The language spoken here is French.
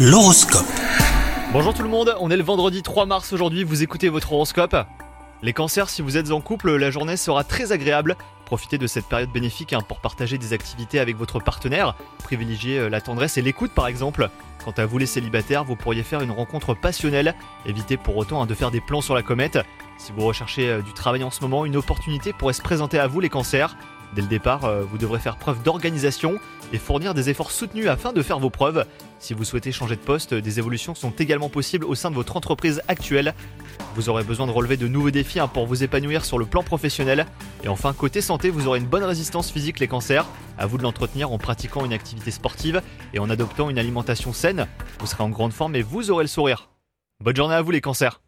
L'horoscope. Bonjour tout le monde, on est le vendredi 3 mars aujourd'hui, vous écoutez votre horoscope. Les cancers, si vous êtes en couple, la journée sera très agréable. Profitez de cette période bénéfique hein, pour partager des activités avec votre partenaire. Privilégiez euh, la tendresse et l'écoute par exemple. Quant à vous les célibataires, vous pourriez faire une rencontre passionnelle. Évitez pour autant hein, de faire des plans sur la comète. Si vous recherchez euh, du travail en ce moment, une opportunité pourrait se présenter à vous les cancers. Dès le départ, euh, vous devrez faire preuve d'organisation et fournir des efforts soutenus afin de faire vos preuves. Si vous souhaitez changer de poste, des évolutions sont également possibles au sein de votre entreprise actuelle. Vous aurez besoin de relever de nouveaux défis hein, pour vous épanouir sur le plan professionnel. Et enfin, côté santé, vous aurez une bonne résistance physique les cancers. À vous de l'entretenir en pratiquant une activité sportive et en adoptant une alimentation saine. Vous serez en grande forme et vous aurez le sourire. Bonne journée à vous les cancers